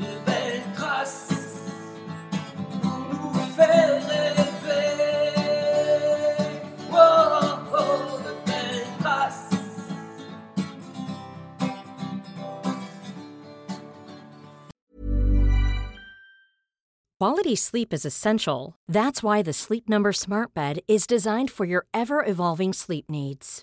de belles traces pour nous faire rêver. Oh, oh, de belles traces. Quality sleep is essential. That's why the Sleep Number Smart Bed is designed for your ever evolving sleep needs.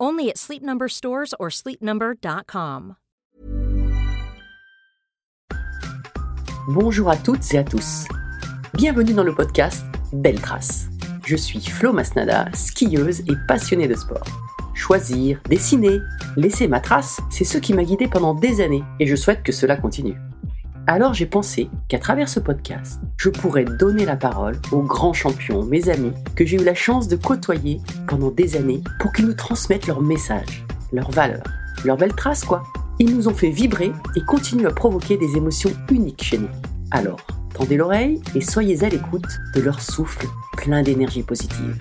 Only at stores or sleepnumber.com. Bonjour à toutes et à tous. Bienvenue dans le podcast Belle Trace. Je suis Flo Masnada, skieuse et passionnée de sport. Choisir, dessiner, laisser ma trace, c'est ce qui m'a guidée pendant des années et je souhaite que cela continue. Alors j'ai pensé qu'à travers ce podcast, je pourrais donner la parole aux grands champions, mes amis, que j'ai eu la chance de côtoyer pendant des années pour qu'ils nous transmettent leurs messages, leurs valeurs, leurs belles traces quoi. Ils nous ont fait vibrer et continuent à provoquer des émotions uniques chez nous. Alors, tendez l'oreille et soyez à l'écoute de leur souffle plein d'énergie positive.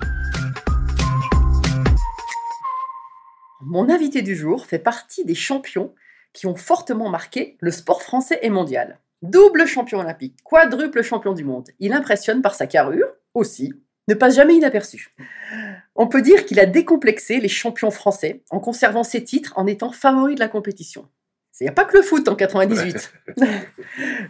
Mon invité du jour fait partie des champions qui ont fortement marqué le sport français et mondial. Double champion olympique, quadruple champion du monde. Il impressionne par sa carrure, aussi, ne passe jamais inaperçu. On peut dire qu'il a décomplexé les champions français en conservant ses titres en étant favori de la compétition. Il n'y a pas que le foot en 98.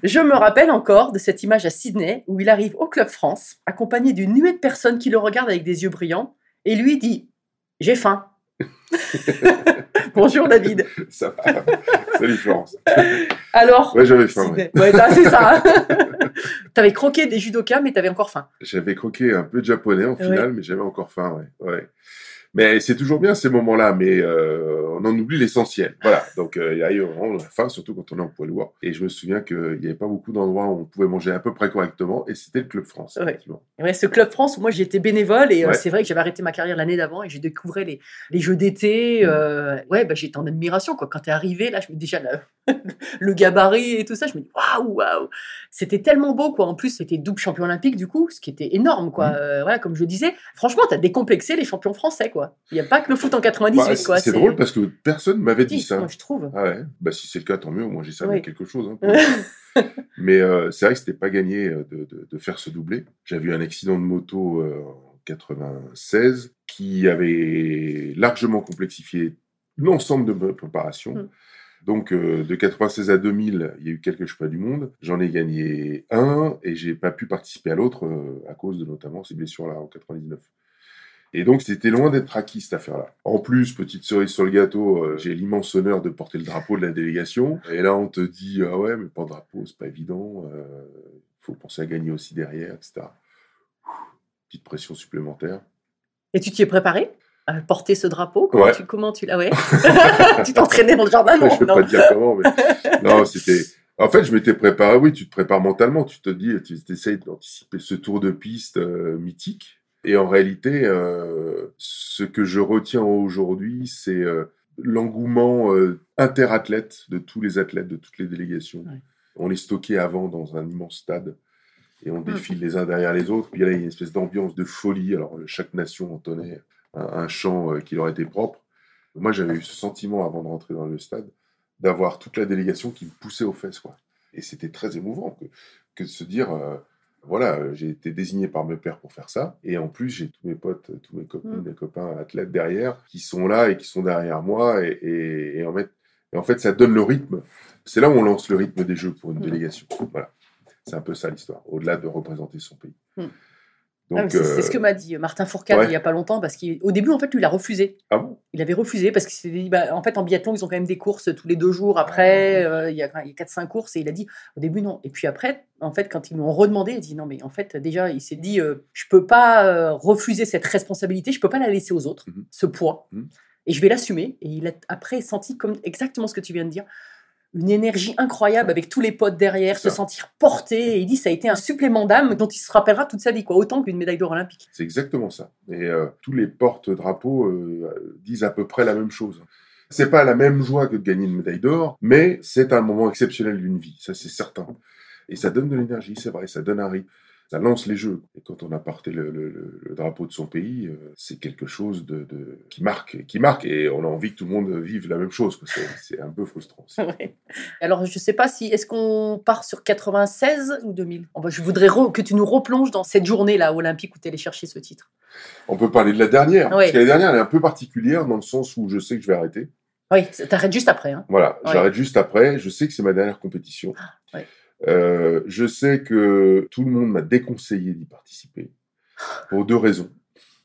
Je me rappelle encore de cette image à Sydney où il arrive au Club France, accompagné d'une nuée de personnes qui le regardent avec des yeux brillants, et lui dit J'ai faim. Bonjour David. Ça va. Salut Florence. Alors Ouais, j'avais faim. ouais. Ouais, t'as- c'est ça. t'avais croqué des judokas, mais t'avais encore faim. J'avais croqué un peu de japonais en Ouais. finale, mais j'avais encore faim, ouais. ouais. Mais c'est toujours bien ces moments-là, mais euh, on en oublie l'essentiel. Voilà, donc euh, il y a eu vraiment la faim, surtout quand on est en poids lourd. Et je me souviens qu'il n'y avait pas beaucoup d'endroits où on pouvait manger à peu près correctement, et c'était le Club France, Ouais. Ouais, ce Club France, moi j'étais bénévole et euh, Ouais. c'est vrai que j'avais arrêté ma carrière l'année d'avant et j'ai découvert les, les jeux d'été. Mm. euh, ouais, bah, j'étais en admiration quoi. Quand t'es arrivé, là, je me déjà le, le gabarit et tout ça, je me dis waouh, waouh. C'était tellement beau quoi. En plus, c'était double champion olympique du coup, ce qui était énorme quoi. Mm. Euh, voilà, comme je disais, franchement, t'as décomplexé les champions français quoi. Il n'y a pas que le foot en 98 Bah, quoi. c'est drôle parce que personne m'avait dit ça. moi, je trouve. Ah ouais, bah si c'est le cas, tant mieux. Moi, j'ai servi Oui. quelque chose. hein, Mais euh, c'est vrai que c'était pas gagné euh, de, de- de faire ce doublé. J'avais eu un accident de moto euh, en 96 qui avait largement complexifié l'ensemble de ma préparation. Mm. Donc euh, de 96 à 2000, il y a eu quelques championnats du monde. J'en ai gagné un et j'ai pas pu participer à l'autre euh, à cause de notamment ces blessures-là en 99. Et donc, c'était loin d'être acquis, cette affaire-là. En plus, petite cerise sur le gâteau, euh, j'ai l'immense honneur de porter le drapeau de la délégation. Et là, on te dit, ah ouais, mais pas de drapeau, c'est pas évident. Il faut penser à gagner aussi derrière, etc. Petite pression supplémentaire. Et tu t'y es préparé à porter ce drapeau? Comment Ouais. tu comment tu l'as ouais Tu t'entraînais dans le jardin non, je vais non. pas te dire comment, mais non, c'était. En fait, je m'étais préparé. Oui, tu te prépares mentalement. Tu te dis, tu essayes d'anticiper ce tour de piste euh, mythique. Et en réalité, euh, ce que je retiens aujourd'hui, c'est euh, l'engouement euh, interathlète de tous les athlètes, de toutes les délégations. Ouais. On est stocké avant dans un immense stade et on défile les uns derrière les autres. Puis là, il y a une espèce d'ambiance de folie. Alors, chaque nation entonnait un, un chant qui leur était propre. Moi, j'avais eu ce sentiment avant de rentrer dans le stade d'avoir toute la délégation qui me poussait aux fesses, quoi. Et c'était très émouvant que, que de se dire, voilà, euh, j'ai été désigné par mes pères pour faire ça, et en plus j'ai tous mes potes, tous mes copines, Mm. mes copains athlètes derrière qui sont là et qui sont derrière moi, et, et, et en fait, et en fait, ça donne le rythme. C'est là où on lance le rythme des jeux pour une Mm. délégation. Voilà, c'est un peu ça l'histoire, au-delà de représenter son pays. Mm. Ah, c'est ce euh, que m'a dit Martin Fourcade ouais. il y a pas longtemps parce qu'au début en fait lui il a refusé. ah bon? Il avait refusé parce qu'il s'est dit bah, en fait en biathlon ils ont quand même des courses tous les deux jours après Ah. euh, il y a a 4-5 courses et il a dit au début non et puis après en fait quand ils lui ont redemandé il a dit non mais en fait déjà il s'est dit euh, je peux pas euh, refuser cette responsabilité je peux pas la laisser aux autres Mhm. ce poids Mhm. et je vais l'assumer. Et il a après senti comme exactement ce que tu viens de dire, une énergie incroyable avec tous les potes derrière, se ça. sentir porté. Et il dit ça a été un supplément d'âme dont il se rappellera toute sa vie, quoi, autant qu'une médaille d'or olympique. C'est exactement ça. Et euh, tous les porte-drapeaux euh, disent à peu près la même chose. C'est pas la même joie que de gagner une médaille d'or, mais c'est un moment exceptionnel d'une vie, ça c'est certain. Et ça donne de l'énergie, c'est vrai, ça donne un rythme, ça lance les jeux. Et quand on a porté le, le- le- le drapeau de son pays, euh, c'est quelque chose de, de- qui marque, qui marque, et on a envie que tout le monde vive la même chose. C'est un peu frustrant. Ouais. Alors, je sais pas si. Est-ce qu'on part sur 96 ou 2000 On va- Je voudrais que tu nous replonges dans cette journée-là olympique où tu es allé chercher ce titre. On peut parler de la dernière, Ouais. parce que la dernière elle est un peu particulière dans le sens où je sais que je vais arrêter. Oui, t'arrêtes juste après. Hein. Voilà, Ouais. j'arrête juste après. Je sais que c'est ma dernière compétition. ouais. Euh, je sais que tout le monde m'a déconseillé d'y participer pour deux raisons.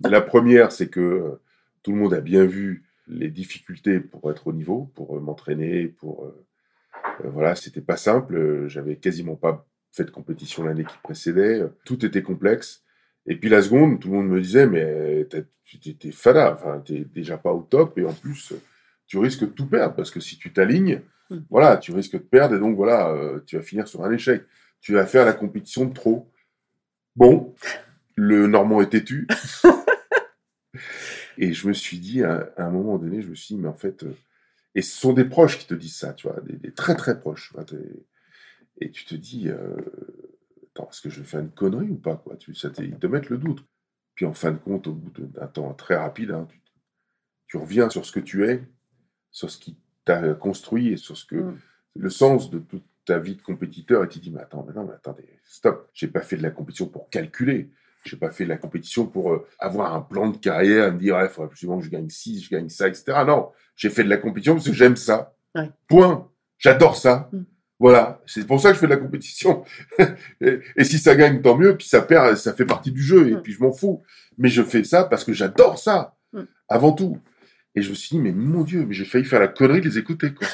La première, c'est que euh, tout le monde a bien vu les difficultés pour être au niveau, pour euh, m'entraîner, pour voilà, c'était pas simple. J'avais quasiment pas fait de compétition l'année qui précédait. Tout était complexe. Et puis la seconde, tout le monde me disait, mais t'es fada, enfin, t'es déjà pas au top, et en plus, tu risques de tout perdre, parce que si tu t'alignes, Mm. voilà, tu risques de perdre, et donc voilà, euh, tu vas finir sur un échec. Tu vas faire la compétition de trop. Bon, le Normand est têtu. et je me suis dit, à, à un moment donné, je me suis dit, mais en fait, euh, et ce sont des proches qui te disent ça, tu vois, des, des très très proches. vois, et tu te dis, euh, attends, est-ce que je vais faire une connerie ou pas quoi? Tu, ça te- Ils te mettent le doute. Puis en fin de compte, au bout d'un temps très rapide, hein, tu, tu reviens sur ce que tu es, sur ce qui t'a construit et sur ce que Mm. le sens de toute ta vie de compétiteur. Et tu te dis, mais attends, mais non, mais attendez, stop. J'ai pas fait de la compétition pour calculer. J'ai pas fait de la compétition pour euh, avoir un plan de carrière me dire, il faudrait absolument que je gagne ci, je gagne ça, etc. Non, j'ai fait de la compétition parce que j'aime ça. Ouais. Point. J'adore ça. Mm. Voilà, c'est pour ça que je fais de la compétition. et, et si ça gagne, tant mieux. Puis ça perd, ça fait partie du jeu. Et Mm. puis je m'en fous. Mais je fais ça parce que j'adore ça, avant tout. Et je me suis dit, mais mon Dieu, mais j'ai failli faire la connerie de les écouter, quoi.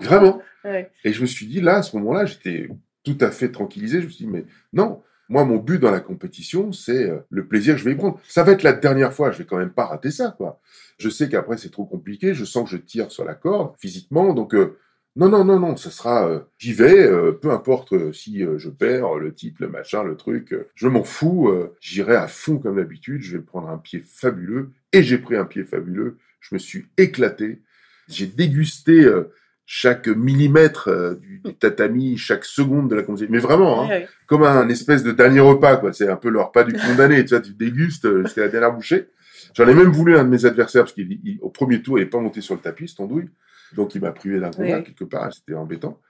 Vraiment. Ouais. Et je me suis dit, là, à ce moment-là, j'étais tout à fait tranquillisé. Je me suis dit, mais non, moi, mon but dans la compétition, c'est euh, le plaisir que je vais y prendre. Ça va être la dernière fois, je vais quand même pas rater ça, quoi. Je sais qu'après, c'est trop compliqué, je sens que je tire sur la corde, physiquement, donc, euh, non, non, non, non, ça sera, euh, j'y vais, euh, peu importe si je perds, le titre, le machin, le truc, je m'en fous, j'irai à fond comme d'habitude, je vais prendre un pied fabuleux, et j'ai pris un pied fabuleux, je me suis éclaté, j'ai dégusté euh, chaque millimètre euh, du, du tatami, chaque seconde de la compétition, mais vraiment, hein, comme un espèce de dernier repas, quoi. C'est un peu le repas du condamné, tu vois, tu dégustes euh, jusqu'à la dernière bouchée. J'en ai même voulu un de mes adversaires, parce qu'au premier tour, il n'est pas monté sur le tapis, ce andouille. Donc, il m'a privé d'un combat, Oui. quelque part, c'était embêtant.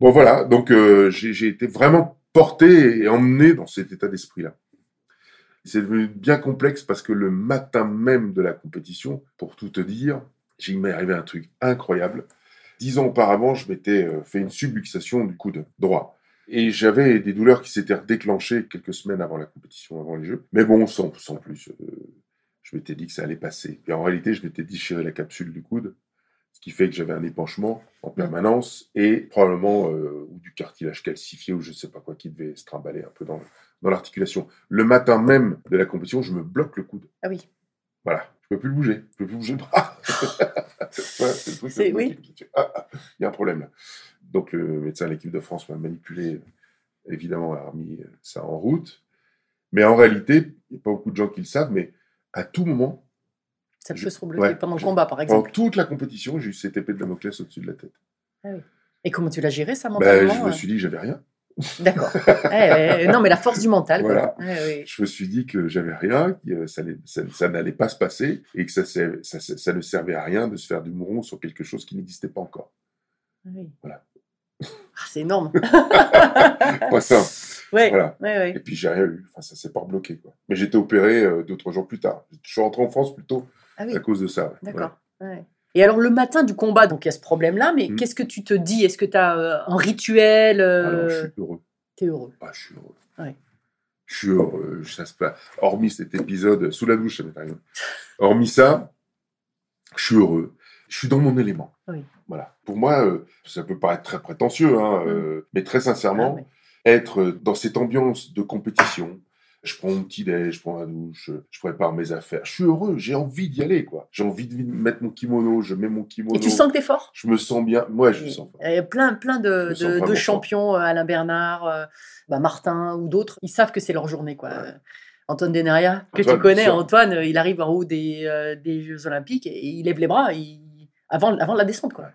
Bon, voilà, donc euh, j'ai j'ai été vraiment porté et emmené dans cet état d'esprit-là. C'est devenu bien complexe parce que le matin même de la compétition, pour tout te dire, il m'est arrivé un truc incroyable. Dix ans auparavant, je m'étais euh, fait une subluxation du coude droit. Et j'avais des douleurs qui s'étaient déclenchées quelques semaines avant la compétition, avant les Jeux. Mais bon, sans, sans plus. euh, je m'étais dit que ça allait passer. Et en réalité, je m'étais déchiré la capsule du coude, ce qui fait que j'avais un épanchement en permanence et probablement euh, ou du cartilage calcifié ou je sais pas quoi qui devait se trimballer un peu dans, dans l'articulation. Le matin même de la compétition, je me bloque le coude. Ah oui. Voilà, je peux plus le bouger, je peux plus bouger le bras. C'est le truc C'est- oui. Ah, ah, il y a un problème là. Donc le médecin de l'équipe de France m'a manipulé, évidemment, a remis ça en route. Mais en réalité, il n'y a pas beaucoup de gens qui le savent, mais à tout moment, Ça Je- peut se rebloquer ouais, pendant le combat, par pendant exemple. toute la compétition, j'ai eu cette épée de Damoclès au-dessus de la tête. Et comment tu l'as géré, ça, Ben, mentalement je me euh suis dit que j'avais rien. D'accord. Ouais, ouais, non, mais la force du mental. quoi. Je me suis dit que j'avais rien, que ça, allait- ça- ça n'allait pas se passer et que ça, ne servait à rien de se faire du mouron sur quelque chose qui n'existait pas encore. Oui. Voilà. Ah, c'est énorme. Pas simple. Ouais, Voilà. ouais, ouais. Et puis j'ai rien eu. Enfin, ça s'est pas bloqué. Quoi. Mais j'étais opéré euh, deux, trois jours plus tard. Je suis rentré en France plutôt Ah oui, à cause de ça. ouais. d'accord. Ouais. Et alors, le matin du combat, donc il y a ce problème-là, mais Mm. qu'est-ce que tu te dis? Est-ce que tu as un rituel euh, Alors, je suis heureux. T'es heureux. Ah, je suis heureux. Ouais. Je suis heureux. Ça se passe. Hormis cet épisode sous la douche, ça m'est arrivé. Hormis ça, je suis heureux. Je suis dans mon élément. Oui. Voilà. Pour moi, euh, ça peut paraître très prétentieux, hein, Mm. euh, mais très sincèrement, Ah, ouais. être dans cette ambiance de compétition, Je prends mon petit déj, je prends ma douche, je prépare mes affaires. Je suis heureux, j'ai envie d'y aller, quoi. J'ai envie de mettre mon kimono, je mets mon kimono. Et tu sens que t'es fort? Je me sens bien. Moi, je me sens fort. Il y a plein, plein de, de- champions, euh, Alain Bernard, euh, bah, Martin ou d'autres, ils savent que c'est leur journée. Quoi. Ouais. Antoine Denaria, que Antoine, tu connais. Antoine, euh, il arrive en haut des, euh, des Jeux Olympiques et il lève les bras il- avant, avant la descente. Quoi.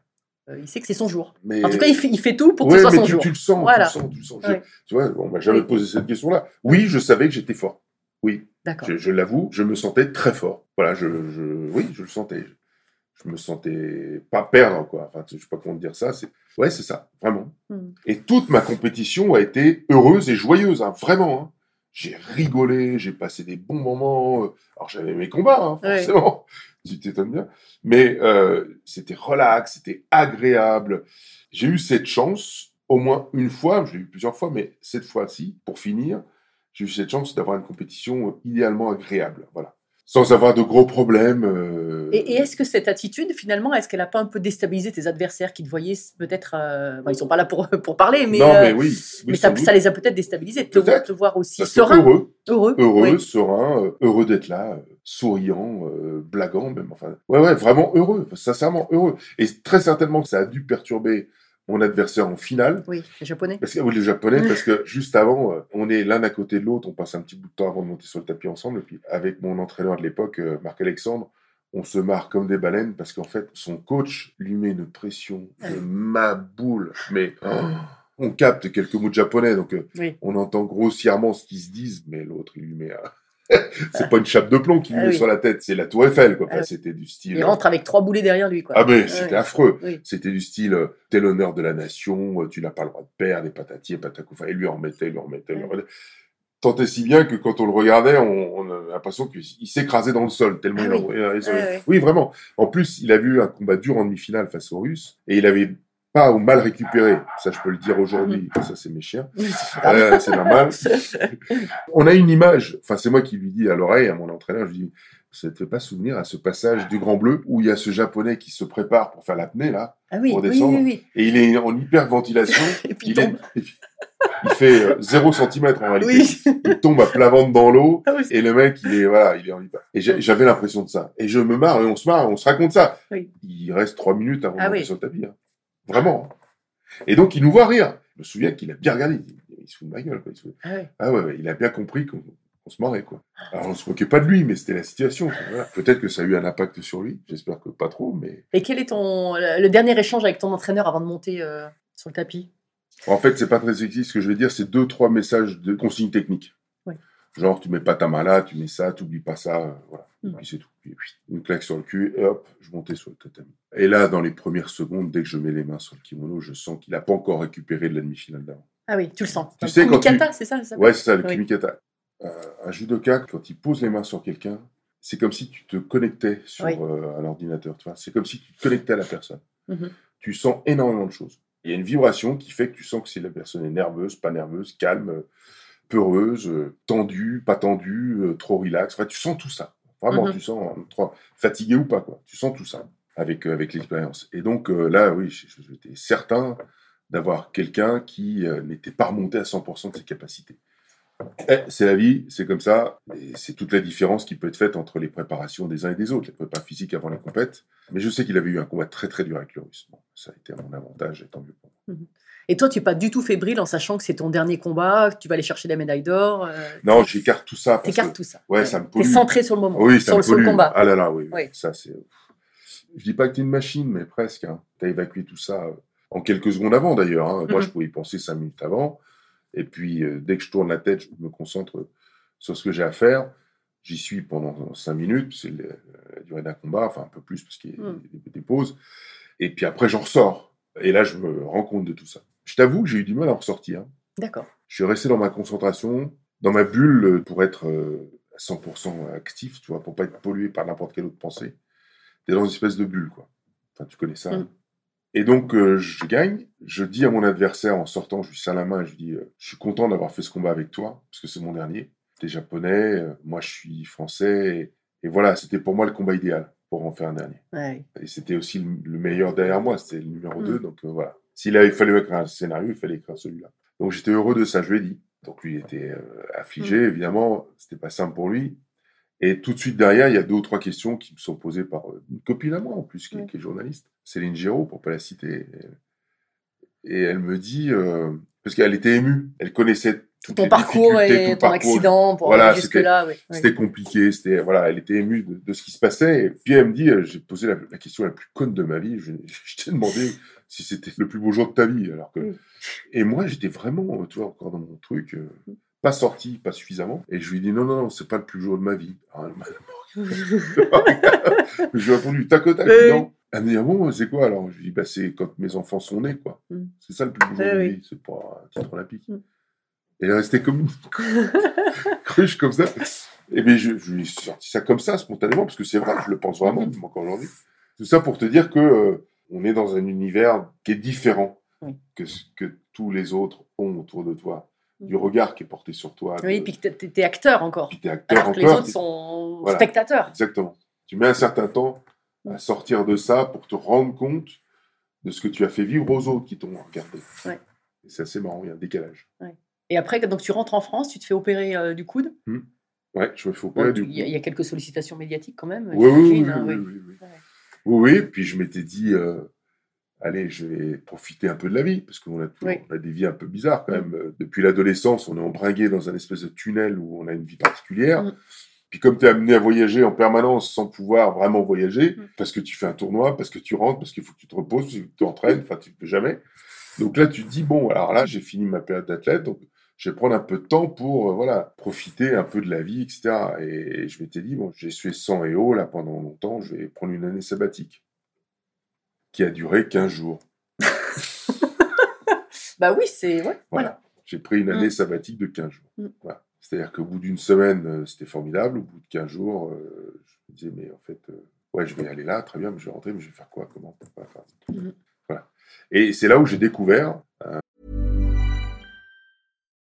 Euh, il sait que c'est son jour. Mais... En tout cas, il fait, il fait tout pour que Ouais, ce soit mais son tu, jour. tu le sens, Voilà. tu le sens, tu le sens. Ouais. tu vois, on m'a jamais Oui. posé cette question-là. Oui, je savais que j'étais fort. Oui, D'accord. je, je l'avoue, je me sentais très fort. Voilà, je, je- oui, je le sentais. Je me sentais pas perdre, quoi. Enfin, je sais pas comment dire ça. C'est, ouais, c'est ça, vraiment. Hmm. Et toute ma compétition a été heureuse et joyeuse, hein, vraiment. hein. J'ai rigolé, j'ai passé des bons moments. euh, Alors j'avais mes combats, hein, Ouais. forcément. Tu t'étonnes bien. Mais euh, c'était relax, c'était agréable. J'ai eu cette chance, au moins une fois, je l'ai eu plusieurs fois, mais cette fois-ci, pour finir, j'ai eu cette chance d'avoir une compétition euh, idéalement agréable. Voilà. Sans avoir de gros problèmes. euh, Et, et est-ce que cette attitude, finalement, est-ce qu'elle n'a pas un peu déstabilisé tes adversaires qui te voyaient peut-être. euh, bon, ils sont pas là pour, pour parler, mais, non, euh, mais oui. oui, mais ça, les a peut-être déstabilisés de te, te voir aussi serein, heureux, heureux. heureux, oui. serein, euh, heureux d'être là, euh, souriant, euh, blaguant même. Enfin, ouais, ouais, vraiment heureux, sincèrement heureux. Et très certainement que ça a dû perturber mon adversaire en finale. Oui, les japonais. Parce que, oui, le japonais, parce que juste avant, euh, on est l'un à côté de l'autre, on passe un petit bout de temps avant de monter sur le tapis ensemble. Et puis, avec mon entraîneur de l'époque, euh, Marc-Alexandre, on se marre comme des baleines parce qu'en fait, son coach lui met une pression de ma boule. Mais oh, on capte quelques mots de japonais, donc euh, Oui. on entend grossièrement ce qu'ils se disent, mais l'autre, il lui met. un- c'est pas une chape de plomb qu'il lui Ah met oui. sur la tête, c'est la Tour Eiffel. Quoi. Enfin, Ah. C'était du style. Il rentre avec trois boulets derrière lui. Quoi. Ah mais c'était affreux. Oui. C'était du style, euh, t'es l'honneur de la nation, euh, tu n'as pas le droit de perdre, et patati et patacou. Enfin, il lui en remettait, il lui en remettait, il lui en remettait. Tant et si bien que quand on le regardait, on, on a l'impression qu'il il s'écrasait dans le sol, tellement Ah il oui. en-. Oui, vraiment. En plus, il a vu un combat dur en demi-finale face aux Russes, et il avait pas ou mal récupéré. Ça, je peux le dire aujourd'hui. Ça, c'est mes chiens. Euh, c'est normal. On a une image, enfin c'est moi qui lui dis à l'oreille, à mon entraîneur, je lui dis, ça te fait pas souvenir à ce passage du Grand Bleu où il y a ce japonais qui se prépare pour faire l'apnée là, Ah oui, Pour descendre. oui, oui. et il est en hyperventilation, Et puis il est- il fait euh, 0 cm en réalité. Oui. Il tombe à plat ventre dans l'eau Ah oui, et le mec il est voilà, il est en hyper. Et j'avais l'impression de ça. Et je me marre et on se marre, on se raconte ça. Oui. Il reste trois minutes avant de Ah monter oui. sur le tapis. hein. Vraiment. Et donc il nous voit rire. Je me souviens qu'il a bien regardé. Il, il se fout de ma gueule. Quoi. Il se Ah ouais. ah ouais, ouais, il a bien compris qu'on qu'on se marrait, quoi. Alors, on se moquait pas de lui, mais c'était la situation. voilà. Peut-être que ça a eu un impact sur lui, j'espère que pas trop, mais... Et quel est ton le dernier échange avec ton entraîneur avant de monter euh, sur le tapis? En fait, c'est pas très sexy, ce que je vais dire, c'est deux, trois messages de consignes techniques. Ouais. Genre, tu mets pas ta main là, tu mets ça, tu oublies pas ça, euh, voilà. Et Mm. puis c'est tout. Puis, une claque sur le cul, et hop, je montais sur le tatami. Et là, dans les premières secondes, dès que je mets les mains sur le kimono, je sens qu'il a pas encore récupéré de la demi-finale d'avant. Ah oui, tu le sens. Tu sais, quand tu- Kumikata, c'est ça, ça Ouais, c'est ça, le Oui. kimikata. Euh, un judoka, quand il pose les mains sur quelqu'un, c'est comme si tu te connectais sur Oui. euh, un ordinateur. Tu vois, c'est comme si tu te connectais à la personne. Mhm. Tu sens énormément de choses. Il y a une vibration qui fait que tu sens que si la personne est nerveuse, pas nerveuse, calme, peureuse, euh, tendue, pas tendue, euh, trop relax. Enfin, tu sens tout ça. Vraiment, Mhm. tu sens trop- fatigué ou pas, quoi. Tu sens tout ça avec, euh, avec l'expérience. Et donc euh, là, oui, j'étais certain d'avoir quelqu'un qui euh, n'était pas remonté à 100% de ses capacités. Eh, c'est la vie, c'est comme ça, et c'est toute la différence qui peut être faite entre les préparations des uns et des autres, les prépas physiques avant les compètes. Mais je sais qu'il avait eu un combat très très dur avec le russe. Bon, ça a été à mon avantage, et tant mieux pour moi. Et toi, tu n'es pas du tout fébrile en sachant que c'est ton dernier combat, que tu vas aller chercher la médaille d'or. Euh, Non, j'écarte tout ça. T'écartes tout ça. Ouais, ça me T'es pollue. centré sur le moment, Oui, ça sur, me le, sur le pollue. combat. Ah là là, oui, oui. Ça, c'est. Je dis pas que tu es une machine, mais presque. Hein. Tu as évacué tout ça euh, en quelques secondes avant, d'ailleurs. hein. Moi, Mhm. je pouvais y penser cinq minutes avant. Et puis, euh, dès que je tourne la tête, je me concentre sur ce que j'ai à faire. J'y suis pendant cinq minutes. C'est la durée d'un combat, enfin un peu plus, parce qu'il y a Mhm. des, des pauses. Et puis après, j'en ressors. Et là, je me rends compte de tout ça. Je t'avoue que j'ai eu du mal à en ressortir. D'accord. Je suis resté dans ma concentration, dans ma bulle pour être euh, à 100% actif, tu vois, pour pas être pollué par n'importe quelle autre pensée. T'es dans une espèce de bulle, quoi. Enfin, tu connais ça. Mm. Et donc, euh, je gagne. Je dis à mon adversaire en sortant, je lui serre la main et je lui dis euh, Je suis content d'avoir fait ce combat avec toi, parce que c'est mon dernier. T'es japonais, euh, moi je suis français. Et, et voilà, c'était pour moi le combat idéal pour en faire un dernier. Ouais. Et c'était aussi le, le meilleur derrière moi, c'était le numéro Mm. 2. Donc euh, voilà. S'il avait fallu écrire un scénario, il fallait écrire celui-là. Donc j'étais heureux de ça, je lui ai dit. Donc lui était euh, affligé, évidemment, c'était pas simple pour lui. Et tout de suite derrière, il y a deux ou trois questions qui me sont posées par euh, une copine à moi, en plus, qui, Ouais. qui est journaliste, Céline Giraud, pour pas la citer. Et, et elle me dit, euh, parce qu'elle était émue, elle connaissait toutes Ton les parcours et ton parcours. accident pour Voilà, aller jusque-là. ouais, ouais. C'était compliqué, c'était voilà, elle était émue de, de ce qui se passait. Et puis elle me dit, euh, j'ai posé la, la question la plus conne de ma vie. Je, je t'ai demandé si c'était le plus beau jour de ta vie, alors que. Mm. Et moi, j'étais vraiment, euh, tu vois, encore dans mon truc, euh, pas sorti, pas suffisamment. Et je lui ai dit non, non, non, c'est pas le plus beau jour de ma vie. M'a- je lui ai répondu tac au tac. Oui. Non. Elle me dit ah bon, c'est quoi alors? Je lui dis bah c'est quand mes enfants sont nés quoi. Mm. C'est ça le plus beau jour Oui, de ma vie. C'est pas un titre olympique. Mm. Et elle est restée comme une cruche comme ça. Et bien, je, je lui ai sorti ça comme ça, spontanément, parce que c'est vrai, je le pense vraiment, même encore aujourd'hui. Tout ça pour te dire que euh, on est dans un univers qui est différent Oui. que ce que tous les autres ont autour de toi. Mhm. Du regard qui est porté sur toi. Oui, de- puis que t'es- t'es acteur encore. puis t'es acteur Alors que les autres sont Voilà. spectateurs. Exactement. Tu mets un certain temps à Mhm. sortir de ça pour te rendre compte de ce que tu as fait vivre aux autres qui t'ont regardé. Ouais. Et c'est assez marrant, il y a un décalage. Et après, donc tu rentres en France, tu te fais opérer euh, du coude. Ouais, je me fais opérer du Il y, a- il y a quelques sollicitations médiatiques quand même. Oui, oui, oui, hein, oui, oui. oui, oui. Ouais. Oui, oui, puis je m'étais dit, euh, allez, je vais profiter un peu de la vie, parce qu'on a, on a des vies un peu bizarres quand Mm. même. Euh, Depuis l'adolescence, on est embringué dans un espèce de tunnel où on a une vie particulière. Mm. Puis comme tu es amené à voyager en permanence sans pouvoir vraiment voyager, parce que tu fais un tournoi, parce que tu rentres, parce qu'il faut que tu te reposes, parce que tu t'entraînes, enfin tu ne peux jamais. Donc là, tu te dis, bon, alors là, j'ai fini ma période d'athlète, donc je vais prendre un peu de temps pour euh, voilà profiter un peu de la vie, etc. Et je m'étais dit, bon, j'ai sué sang et eau là pendant longtemps, je vais prendre une année sabbatique qui a duré 15 jours. Bah oui, c'est. Ouais, Voilà. voilà. J'ai pris une année Mm. sabbatique de 15 jours. Mm. Voilà. C'est-à-dire qu'au bout d'une semaine, euh, c'était formidable. Au bout de 15 jours, euh, je me disais, mais en fait, euh, ouais, je vais aller là, très bien, mais je vais rentrer, mais je vais faire quoi Comment Voilà, Mm. Voilà. Et c'est là où j'ai découvert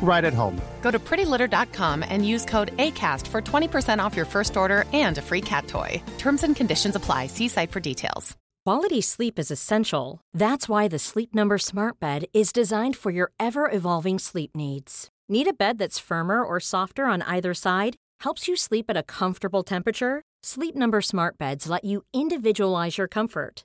right at home. Go to prettylitter.com and use code ACAST for 20% off your first order and a free cat toy. Terms and conditions apply. See site for details. Quality sleep is essential. That's why the Sleep Number Smart Bed is designed for your ever evolving sleep needs. Need a bed that's firmer or softer on either side? Helps you sleep at a comfortable temperature? Sleep Number Smart Beds let you individualize your comfort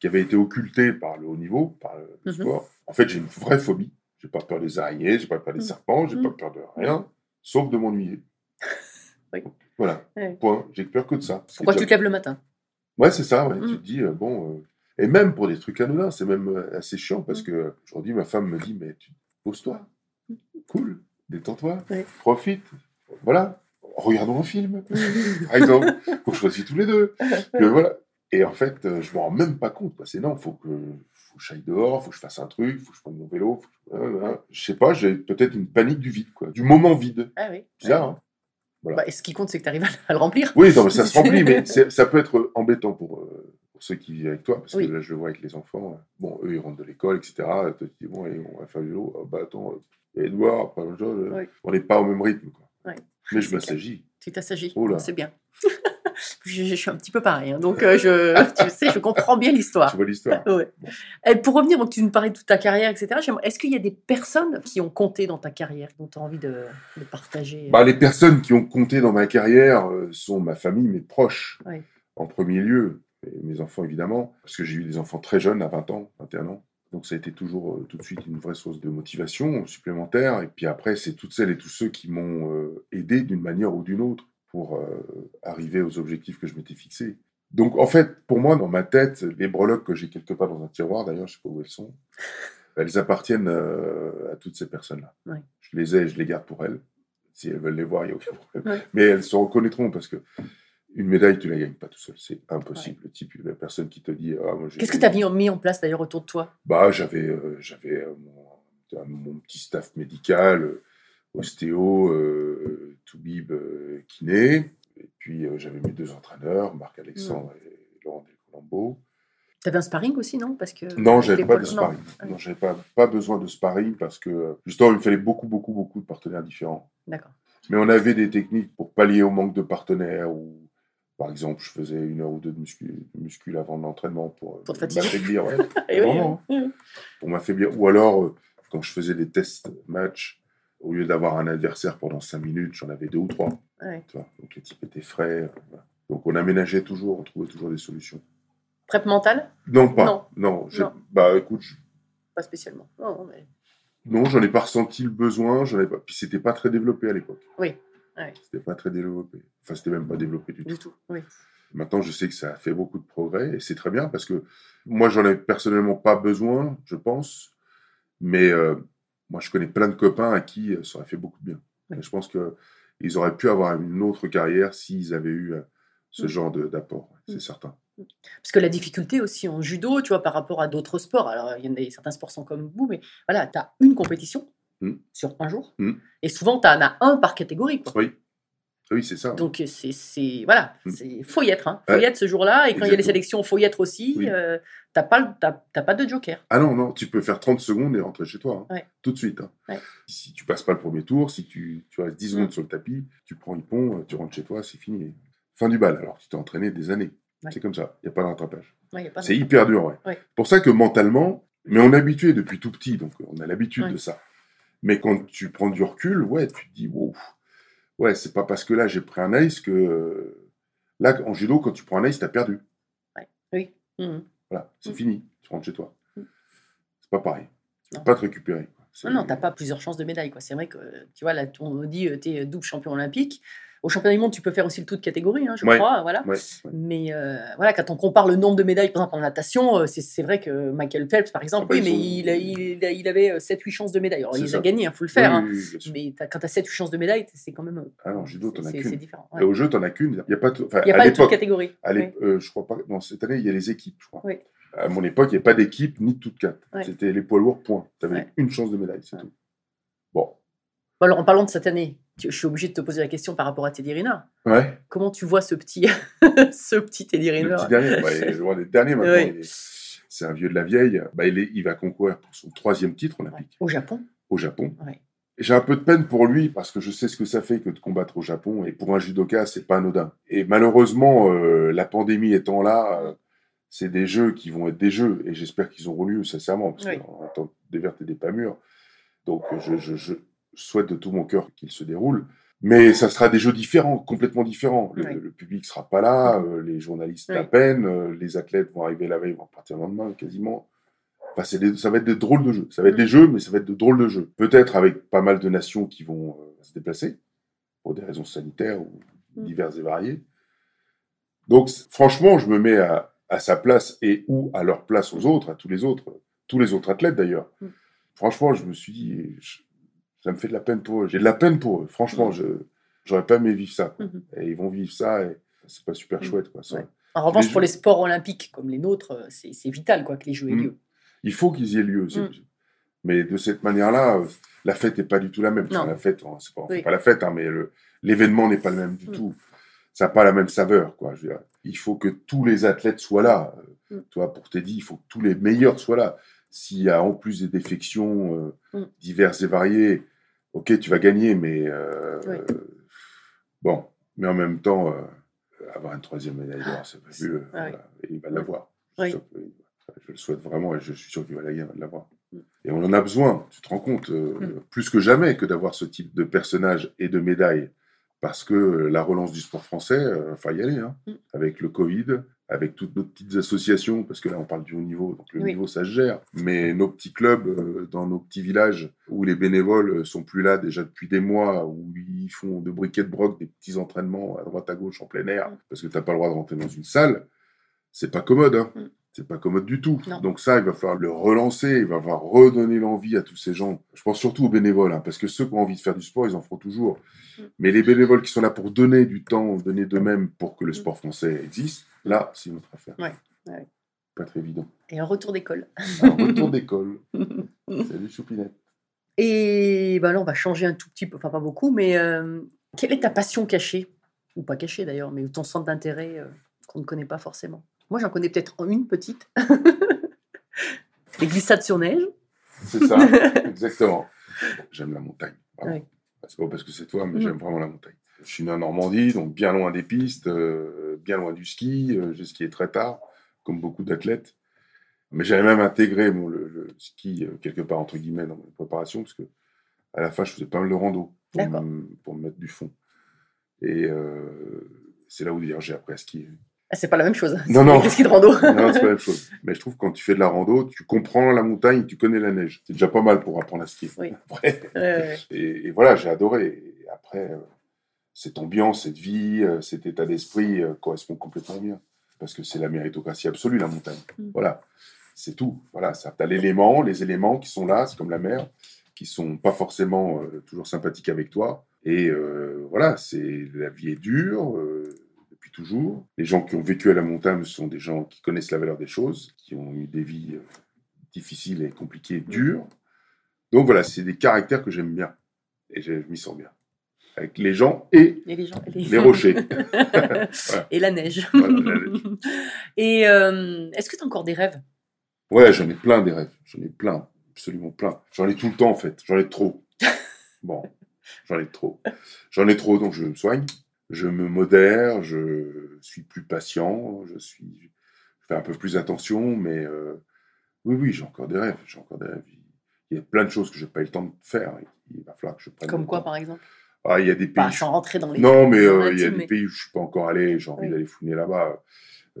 qui avait été occulté par le haut niveau, par le Mhm. sport. En fait, j'ai une vraie phobie. J'ai pas peur des araignées, j'ai pas peur des Mhm. serpents, j'ai Mhm. pas peur de rien, sauf de m'ennuyer. Oui. Voilà. Ouais. Point. J'ai peur que de ça. Pourquoi tu te lèves le matin? Ouais, c'est ça. Ouais. Mm. Tu te dis, euh, bon. euh, Et même pour des trucs anodins, c'est même euh, assez chiant parce Mm. que aujourd'hui, ma femme me dit, mais tu pose-toi. Cool. Détends-toi. Ouais. Profite. Voilà. Regardons un film. Par exemple, qu'on choisit tous les deux. Que voilà. Et en fait, euh, je me rends même pas compte. C'est non, faut que, faut que j'aille dehors, faut que je fasse un truc, faut que je prenne mon vélo. faut que je- euh, Je sais pas, j'ai peut-être une panique du vide, quoi. Du moment vide. Ah oui. Bizarre, hein Bah, et ce qui compte, c'est que tu arrives à le remplir. Oui, non, mais ça se remplit, mais ça peut être embêtant pour, euh, pour ceux qui vivent avec toi, parce Oui. que là, je le vois avec les enfants. Bon, eux, ils rentrent de l'école, etc. Tu te dis, bon, on va faire du vélo. Ah, bah attends, Edouard, on n'est pas au même rythme, quoi. Ouais. Mais je m'assagis. Tu t'assagis. Oh. C'est bien. Je, je suis un petit peu pareil. hein, donc, euh, je, tu sais, je comprends bien l'histoire. Tu vois l'histoire Ouais. Et pour revenir, donc, tu nous parlais de toute ta carrière, etc. Est-ce qu'il y a des personnes qui ont compté dans ta carrière, dont tu as envie de, de partager Bah, les personnes qui ont compté dans ma carrière euh, sont ma famille, mes proches, Ouais. en premier lieu, et mes enfants évidemment, parce que j'ai eu des enfants très jeunes, à 20 ans, 21 ans. Donc ça a été toujours euh, tout de suite une vraie source de motivation supplémentaire. Et puis après, c'est toutes celles et tous ceux qui m'ont euh, aidé d'une manière ou d'une autre pour euh, arriver aux objectifs que je m'étais fixés. Donc en fait, pour moi, dans ma tête, les breloques que j'ai quelque part dans un tiroir, d'ailleurs, je sais pas où elles sont, elles appartiennent euh, à toutes ces personnes-là. Ouais. Je les ai, je les garde pour elles. Si elles veulent les voir, il n'y a aucun problème. Ouais. Mais elles se reconnaîtront parce que une médaille, tu la gagnes pas tout seul. C'est impossible. Le type, la personne qui te dit, ah, moi, Qu'est-ce que tu as mis en place d'ailleurs autour de toi? Bah, j'avais, euh, j'avais euh, mon, mon petit staff médical, ostéo, euh, Toubib, euh, kiné. Et puis, euh, j'avais mes deux entraîneurs, Marc-Alexandre et Laurent Del Colombo. Tu avais un sparring aussi, non? Parce que Non, j'avais pas de non. sparring. Ah. Non, j'avais pas, pas besoin de sparring parce que, euh, justement, il me fallait beaucoup, beaucoup, beaucoup de partenaires différents. D'accord. Mais on avait des techniques pour pallier au manque de partenaires ou, par exemple, je faisais une heure ou deux de muscu, de muscu avant l'entraînement pour, m'affaiblir. ouais. Oui, Vraiment, oui, oui. pour m'affaiblir. Ou alors, quand je faisais des tests match, au lieu d'avoir un adversaire pendant 5 minutes, j'en avais deux ou trois. Ouais. tu vois. Donc les types étaient frais. euh, voilà. Donc on aménageait toujours, on trouvait toujours des solutions. Prep mentale Non, pas. Non. Non. j'ai- Non. Bah écoute, je- Pas spécialement. Non, non, mais... non, j'en ai pas ressenti le besoin. J'en ai pas. Puis c'était pas très développé à l'époque. Oui. Ouais. C'était pas très développé. Enfin, c'était même pas développé du tout. Du tout. Oui. Maintenant, je sais que ça a fait beaucoup de progrès et c'est très bien parce que moi, j'en ai personnellement pas besoin, je pense. Mais euh, moi, je connais plein de copains à qui euh, ça aurait fait beaucoup de bien. Et je pense qu'ils auraient pu avoir une autre carrière s'ils avaient eu euh, ce Mm. genre d'apport, c'est Mm. certain. Parce que la difficulté aussi en judo, tu vois, par rapport à d'autres sports, alors il y en a certains sports sont comme vous, mais voilà, tu as une compétition Mm. sur un jour, Mm. et souvent tu en as un par catégorie. Quoi. Oui, oui, c'est ça. Donc c'est, voilà, Mm. c'est faut y être, hein. faut Ouais. y être ce jour-là, et quand il y a les sélections, faut y être aussi. Oui. euh, t'as pas, pas de joker. Ah non, non, tu peux faire 30 secondes et rentrer chez toi, hein, Ouais. tout de suite. hein. Ouais. Si tu passes pas le premier tour, si tu, tu restes 10 secondes Mm. sur le tapis, tu prends une pont, tu rentres chez toi, c'est fini. Fin du bal, alors tu t'es entraîné des années. C'est comme ça, il n'y a pas de rattrapage. C'est hyper dur, ouais. Pour ça que mentalement, mais on est habitué depuis tout petit, donc on a l'habitude de ça. Mais quand tu prends du recul, ouais, tu te dis, wow, ouais, c'est pas parce que là j'ai pris un ace que. euh, Là, en judo, quand tu prends un ace, t'as perdu. Oui. Mhm. Voilà, c'est Mm. fini, tu rentres chez toi. Mm. C'est pas pareil. Tu peux pas te récupérer. Non, non, t'as pas plusieurs chances de médaille. C'est vrai que, tu vois, là, on dit, tu es double champion olympique. Au championnat du monde, tu peux faire aussi le tout de catégorie, hein, je Ouais. crois. Voilà. Ouais, ouais. Mais euh, voilà, quand on compare le nombre de médailles, par exemple en natation, euh, c'est vrai que Michael Phelps, par exemple, Ah bah, oui, ils mais sont- il, avait 7-8 chances de médaille. Alors, il ça. a gagné, il faut le faire. Oui, hein. oui. Mais quand tu as 7-8 chances de médaille, c'est quand même. euh, Ah non, judo, t'en as c'est- qu'une. C'est différent. Et ouais. au jeu, t'en as qu'une. Il n'y a pas Il n'y a pas de toute catégorie. l'ép- euh, je crois pas. Non, cette année, il y a les équipes, je crois. À mon époque, il n'y a pas d'équipe ni de toutes quatre. C'était les poids lourds, point. Tu avais une chance de médaille, c'est tout. Bon. Alors, en parlant de cette année, je suis obligé de te poser la question par rapport à Teddy Riner. Ouais. Comment tu vois ce petit, ce petit Teddy Riner Le petit dernier. bah, il est loin d'être dernier maintenant. C'est un vieux de la vieille. Bah, il, est- il va concourir pour son troisième titre Ouais. olympique Au Japon au Japon. Ouais. J'ai un peu de peine pour lui parce que je sais ce que ça fait que de combattre au Japon. Et pour un judoka, c'est pas anodin. Et malheureusement, euh, la pandémie étant là, euh, c'est des jeux qui vont être des jeux. Et j'espère qu'ils auront lieu, sincèrement, parce qu'on attend des vertes et des pas mûres. Donc je, je- je souhaite de tout mon cœur qu'ils se déroulent. Mais ça sera des jeux différents, complètement différents. Le, Oui. le public sera pas là, euh, les journalistes Oui. à peine, euh, les athlètes vont arriver la veille, vont repartir le lendemain, quasiment. Enfin, c'est des- ça va être des drôles de jeux. Ça va être des jeux, mais ça va être de drôles de jeux. Peut-être avec pas mal de nations qui vont euh, se déplacer pour des raisons sanitaires ou Mm. diverses et variées. Donc, franchement, je me mets à, à sa place et ou à leur place aux autres, à tous les autres, tous les autres athlètes d'ailleurs. Mm. Franchement, je me suis dit, je- ça me fait de la peine pour eux. J'ai de la peine pour eux. Franchement, Mm. je j'aurais pas aimé vivre ça. Mhm. Et ils vont vivre ça et c'est pas super Mm. chouette. Quoi, ça. Ouais. En revanche, Les pour Jeux- les sports olympiques comme les nôtres, euh, c'est vital quoi, que les Jeux aient Mm. lieu. Il faut qu'ils y aient lieu. Mais de cette manière-là, euh, la fête n'est pas du tout la même. Enfin, la fête, on pas, fait la fête, hein, mais l'événement n'est pas le même du tout. Ça n'a pas la même saveur. Quoi. Je veux dire, il faut que tous les athlètes soient là. Vois, pour Teddy, il faut que tous les meilleurs soient là. S'il y a en plus des défections euh, Mm. diverses et variées, ok, tu vas gagner, mais euh, euh, bon. Mais en même temps, euh, avoir une troisième médaille d'or, c'est fabuleux. Ah oui. Voilà. Et il va l'avoir. Je Oui. le souhaite vraiment et je suis sûr qu'il va la- l'avoir. Mm. Et on en a besoin, tu te rends compte, euh, Mm. plus que jamais que d'avoir ce type de personnage et de médaille. Parce que euh, la relance du sport français, il enfin y aller, hein, Mm. avec le Covid, avec toutes nos petites associations, parce que là on parle du haut niveau, donc le Oui. niveau ça se gère, mais nos petits clubs euh, dans nos petits villages où les bénévoles euh, sont plus là déjà depuis des mois, où ils font de briquet de broc des petits entraînements à droite à gauche en plein air, Mm. parce que tu n'as pas le droit de rentrer dans une salle, c'est pas commode. Hein. Mm. c'est pas commode du tout. Non. Donc ça, il va falloir le relancer, il va falloir redonner l'envie à tous ces gens. Je pense surtout aux bénévoles, hein, parce que ceux qui ont envie de faire du sport, ils en feront toujours. Mm. Mais les bénévoles qui sont là pour donner du temps, donner d'eux-mêmes pour que le sport français existe, là, c'est une autre affaire. Ouais, ouais. Pas très évident. Et un retour d'école. Un retour d'école. Salut Choupinette. Et ben là, on va changer un tout petit peu, enfin pas beaucoup, mais euh, quelle est ta passion cachée? Ou pas cachée d'ailleurs, mais ton centre d'intérêt euh, qu'on ne connaît pas forcément? Moi, j'en connais peut-être une petite. Les glissades sur neige. C'est ça, exactement. J'aime la montagne. Ouais. C'est pas parce que c'est toi, mais Mm. j'aime vraiment la montagne. Je suis né en Normandie, donc bien loin des pistes, euh, bien loin du ski. Euh, J'ai skié très tard, comme beaucoup d'athlètes. Mais j'avais même intégré bon, le, le ski euh, quelque part entre guillemets dans mes préparations, parce que à la fin, je faisais pas mal de rando pour, me, pour me mettre du fond. Et euh, c'est là où d'ailleurs j'ai appris à skier. Ah, c'est pas la même chose. Non, non. des skis de rando. Non, c'est pas la même chose. Mais je trouve que quand tu fais de la rando, tu comprends la montagne, tu connais la neige. C'est déjà pas mal pour apprendre à skier. Oui. Après, et, et voilà, j'ai adoré. Et après, cette ambiance, cette vie, euh, cet état d'esprit euh, correspond complètement bien. Parce que c'est la méritocratie absolue, la montagne. Mm. Voilà, c'est tout. Voilà, ça. T'as l'élément, les éléments qui sont là, c'est comme la mer, qui sont pas forcément euh, toujours sympathiques avec toi. Et euh, voilà, c'est la vie est dure euh, depuis toujours. Les gens qui ont vécu à la montagne sont des gens qui connaissent la valeur des choses, qui ont eu des vies difficiles et compliquées, dures. Donc voilà, c'est des caractères que j'aime bien. Et je m'y sens bien. Avec les gens et Et les gens. et les- les rochers. Et la neige. Voilà, la neige. Et euh, est-ce que tu as encore des rêves? Ouais, j'en ai plein des rêves. J'en ai plein, absolument plein. J'en ai tout le temps en fait. J'en ai trop. Bon, j'en ai trop. J'en ai trop, donc je me soigne. Je me modère, je suis plus patient, je suis, je fais un peu plus attention, mais euh, oui, oui, j'ai encore des rêves. J'ai encore des rêves. Il y a plein de choses que je n'ai pas eu le temps de faire. Il va falloir que je prenne. Comme quoi, temps. par exemple? Ah, il y a des pays. Pas sans rentrer dans les. Non, mais euh, il y a des mais- pays où je suis pas encore allé, j'ai envie Oui. d'aller fouiner là-bas.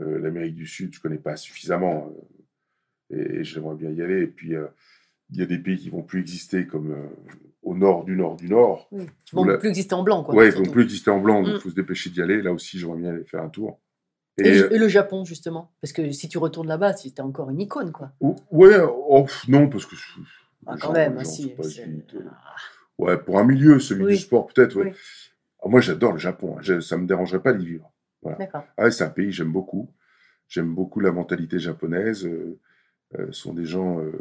Euh, L'Amérique du Sud, je connais pas suffisamment euh, et, et j'aimerais bien y aller. Et puis, il y a des pays qui vont plus exister comme au nord du nord du nord. Oui. Qui vont plus exister en blanc, quoi. ouais, ils vont plus exister en blanc, donc il Mm. faut se dépêcher d'y aller. Là aussi, j'aimerais bien aller faire un tour. Et, Et, et le Japon, justement Parce que si tu retournes là-bas, si t'es encore une icône, quoi. ouais, oh, non, parce que. Ah, quand gens- même, gens si. Ouais, pour un milieu, celui Oui. du sport, peut-être, ouais. Oui. Ah, Moi, j'adore le Japon. hein. Je- Ça me dérangerait pas d'y vivre. D'accord. Ah, c'est un pays que j'aime beaucoup. J'aime beaucoup la mentalité japonaise. Euh, euh, ce sont des gens euh,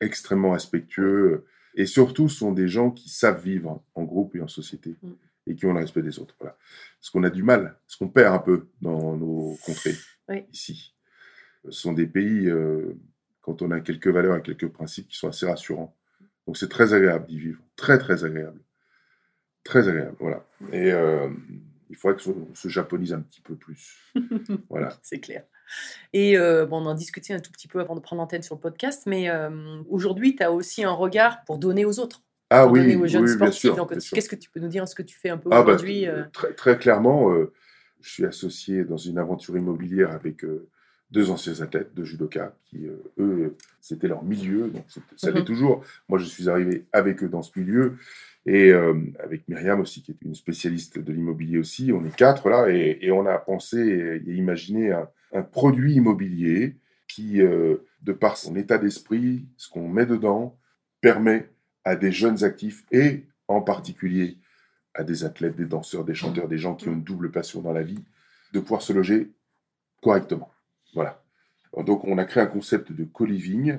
extrêmement respectueux euh, et surtout sont des gens qui savent vivre en groupe et en société Mm. et qui ont le respect des autres. Voilà. Ce qu'on a du mal, ce qu'on perd un peu dans nos contrées Oui. ici. Ce sont des pays, quand on a quelques valeurs et quelques principes qui sont assez rassurants. Donc c'est très agréable d'y vivre. Très, très agréable. Très agréable, voilà. Et euh, il faudrait que on se japonise un petit peu plus. Voilà. C'est clair. Et euh, bon, on en discutait un tout petit peu avant de prendre l'antenne sur le podcast, mais euh, aujourd'hui, tu as aussi un regard pour donner aux autres, Ah pour oui, donner aux jeunes oui, bien sportifs. sûr. Donc, qu'est-ce que tu peux nous dire ce que tu fais un peu Ah bah, aujourd'hui très, très clairement, je suis associé dans une aventure immobilière avec deux anciens athlètes, deux judokas, qui, euh, eux, c'était leur milieu, donc ça l'est Mhm. toujours. Moi, je suis arrivé avec eux dans ce milieu, et euh, avec Myriam aussi, qui est une spécialiste de l'immobilier aussi. On est quatre là, et, et on a pensé et imaginé un, un produit immobilier qui, euh, de par son état d'esprit, ce qu'on met dedans, permet à des jeunes actifs, et en particulier à des athlètes, des danseurs, des chanteurs, des gens qui ont une double passion dans la vie, de pouvoir se loger correctement. Voilà. Donc on a créé un concept de co-living.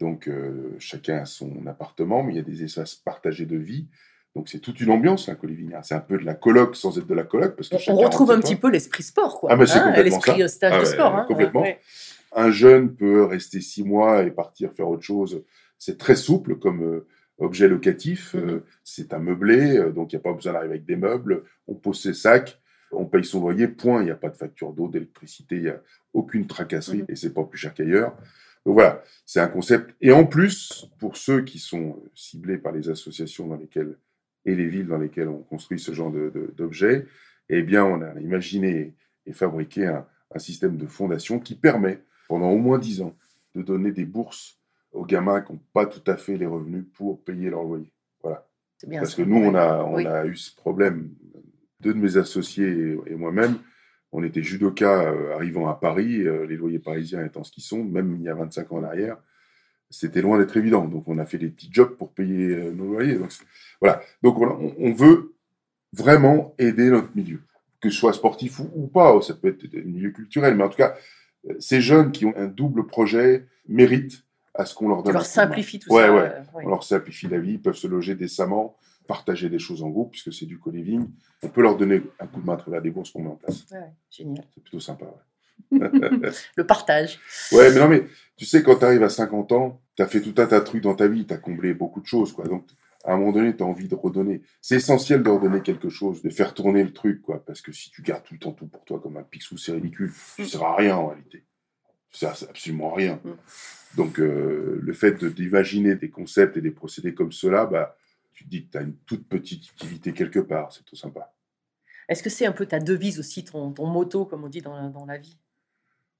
Donc euh, chacun a son appartement, mais il y a des espaces partagés de vie. Donc c'est toute une ambiance, un co-living. hein. C'est un peu de la coloc sans être de la coloc. Parce que on, retrouve un petit peu l'esprit sport, quoi. Ah, c'est Hein, complètement l'esprit stage Ah de ouais, sport. hein, complètement. ouais. Un jeune peut rester six mois et partir faire autre chose. C'est très souple comme euh, objet locatif. Mhm. Euh, c'est un meublé, donc il n'y a pas besoin d'arriver avec des meubles. On pose ses sacs, on paye son loyer, point. Il n'y a pas de facture d'eau, d'électricité, il n'y a aucune tracasserie Mhm. et c'est pas plus cher qu'ailleurs. Donc voilà, c'est un concept. Et en plus, pour ceux qui sont ciblés par les associations dans lesquelles et les villes dans lesquelles on construit ce genre d'objets, eh bien, on a imaginé et fabriqué un, un système de fondation qui permet, pendant au moins 10 ans, de donner des bourses aux gamins qui n'ont pas tout à fait les revenus pour payer leur loyer. Voilà. C'est bien Parce que nous, on a, on Oui. a eu ce problème. Deux de mes associés et, et moi-même, On était judoka euh, arrivant à Paris, euh, les loyers parisiens étant ce qu'ils sont, même il y a 25 ans en arrière, c'était loin d'être évident. Donc on a fait des petits jobs pour payer euh, nos loyers. Donc, voilà. Donc on, on veut vraiment aider notre milieu, que ce soit sportif ou, ou pas, ça peut être des milieux culturels, mais en tout cas, ces jeunes qui ont un double projet méritent à ce qu'on leur donne. leur un de main. simplifies tout Ouais, ça. ouais. euh, ouais. On leur simplifie la vie, ils peuvent se loger décemment, partager des choses en groupe, puisque c'est du co-living. On peut leur donner un coup de main à travers des bourses qu'on met en place. Ouais, génial. C'est plutôt sympa. Ouais. Le partage. Ouais, mais non, mais tu sais, quand tu arrives à 50 ans, tu as fait tout un tas de trucs dans ta vie, tu as comblé beaucoup de choses, quoi. Donc, à un moment donné, tu as envie de redonner. C'est essentiel de redonner quelque chose, de faire tourner le truc, quoi. Parce que si tu gardes tout le temps tout pour toi comme un pixou, c'est ridicule. Tu ne sers à rien, en réalité. Tu sers absolument rien. Mm. Donc, euh, le fait de- d'imaginer des concepts et des procédés comme cela, bah, tu te dis que tu as une toute petite utilité quelque part. C'est tout sympa. Est-ce que c'est un peu ta devise aussi, ton, ton motto, comme on dit dans la, dans la vie?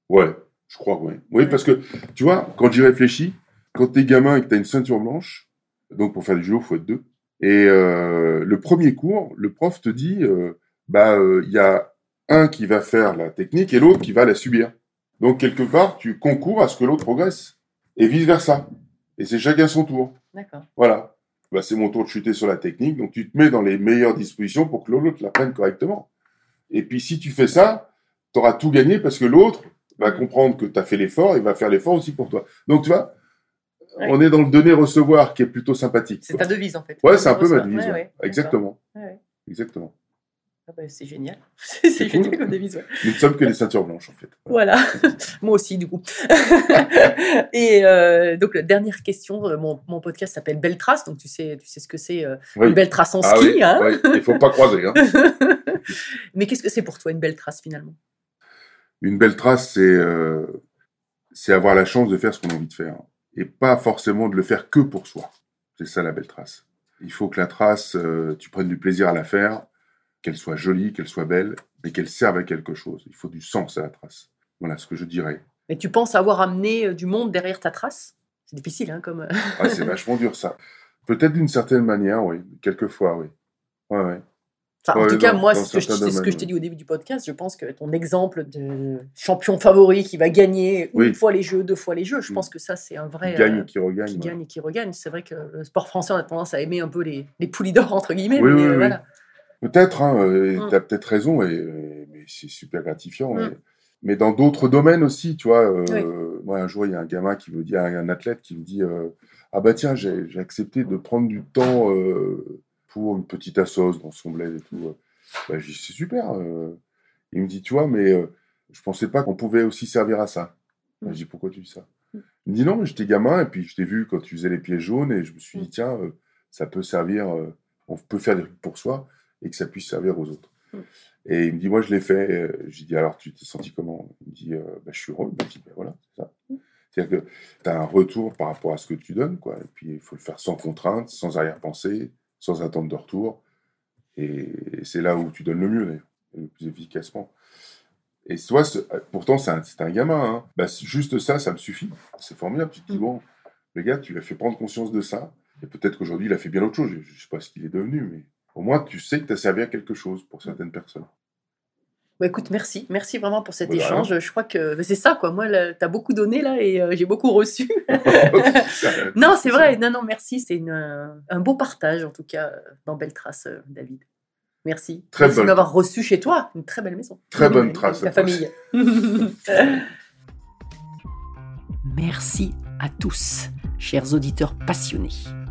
Ouais, je crois, oui. Oui, parce que, tu vois, quand j'y réfléchis, quand t'es gamin et que t'as une ceinture blanche, donc pour faire du judo, faut être deux. Et euh, le premier cours, le prof te dit, euh, bah, euh, il y a un qui va faire la technique et l'autre qui va la subir. Donc quelque part, tu concours à ce que l'autre progresse et vice versa. Et c'est chacun son tour. D'accord. Voilà. Bah, c'est mon tour de chuter sur la technique, donc tu te mets dans les meilleures dispositions pour que l'autre la prenne correctement. Et puis si tu fais ça, tu auras tout gagné parce que l'autre va comprendre que tu as fait l'effort et va faire l'effort aussi pour toi. Donc tu vois, Ouais. on est dans le donner-recevoir qui est plutôt sympathique. C'est ta devise en fait. Ouais, c'est un peu ma devise. ouais, ouais. ouais. Exactement. Exactement. Ah bah, c'est génial. c'est génial cool. comme devise. ouais. Nous ne sommes que des ceintures blanches en fait. Voilà, moi aussi du coup. Et euh, donc la dernière question, euh, mon, mon podcast s'appelle Belle Trace, donc tu sais, tu sais ce que c'est euh, Oui. une belle trace en Ah ski. oui, hein oui. Il faut pas croiser. Hein. Mais qu'est-ce que c'est pour toi une belle trace finalement? Une belle trace, c'est euh, avoir la chance de faire ce qu'on a envie de faire. Et pas forcément de le faire que pour soi. C'est ça la belle trace. Il faut que la trace, tu prennes du plaisir à la faire, qu'elle soit jolie, qu'elle soit belle, mais qu'elle serve à quelque chose. Il faut du sens à la trace. Voilà ce que je dirais. Mais tu penses avoir amené euh, du monde derrière ta trace? C'est difficile, hein, comme. Ah, c'est vachement dur ça. Peut-être d'une certaine manière, oui. Quelquefois, oui. Ouais, ouais. Enfin, en tout cas, moi, c'est ce que, je, ce que t'ai dit au début du podcast. Je pense que ton exemple de champion favori qui va gagner Oui. une fois les jeux, deux fois les jeux, je Mm. pense que ça, c'est un vrai. Qui gagne euh, et qui regagne. qui ouais. gagne et qui regagne. C'est vrai que le sport français, on a tendance à aimer un peu les, les poulies d'or, entre guillemets. Oui, mais oui, euh, oui. voilà. Peut-être, hein, euh, Mm. tu as peut-être raison, et, et- mais c'est super gratifiant. Mm. et- mais dans d'autres domaines aussi, tu vois. euh, Oui. Moi, un jour, il y a un gamin qui me dit, un athlète qui me dit euh, Ah bah tiens, j'ai accepté de prendre du temps euh, pour une petite assos dans son bled et tout. Bah, j'ai dit C'est super. euh. Il me dit Tu vois, mais euh, je pensais pas qu'on pouvait aussi servir à ça. Bah, Mm. je dis Pourquoi tu dis ça? Mm. Il me dit Non, mais j'étais gamin, et puis je t'ai vu quand tu faisais les pieds jaunes, et je me suis Mm. dit Tiens, euh, ça peut servir, euh, on peut faire des trucs pour soi et que ça puisse servir aux autres. Mm. Et il me dit, moi, je l'ai fait. Euh, J'ai dit, alors, tu t'es senti comment? Il me dit, euh, bah, je suis heureux. Je dis, ben voilà, c'est ça. C'est-à-dire que tu as un retour par rapport à ce que tu donnes, quoi. Et puis, il faut le faire sans contrainte, sans arrière-pensée, sans attendre de retour. Et c'est là où tu donnes le mieux, d'ailleurs, le plus efficacement. Et toi, pourtant, c'est un, gamin. Hein. Bah, juste ça, ça me suffit. C'est formidable. Tu te dis, Mm. bon, le gars, tu lui as fait prendre conscience de ça. Et peut-être qu'aujourd'hui, il a fait bien autre chose. Je ne sais pas ce qu'il est devenu, mais au moins, tu sais que tu as servi à quelque chose pour certaines personnes. Bah, écoute, merci. Merci vraiment pour cet Voilà. échange. Je crois que bah, c'est ça, quoi. Moi, tu as beaucoup donné là et euh, j'ai beaucoup reçu. non, c'est vrai. Non, non, merci. C'est euh, un beau partage, en tout cas, euh, dans Belle Trace, David. Merci. Très merci de bonne- m'avoir reçu chez toi. Une très belle maison. Très bonne Avec trace, La famille. Merci à tous, chers auditeurs passionnés.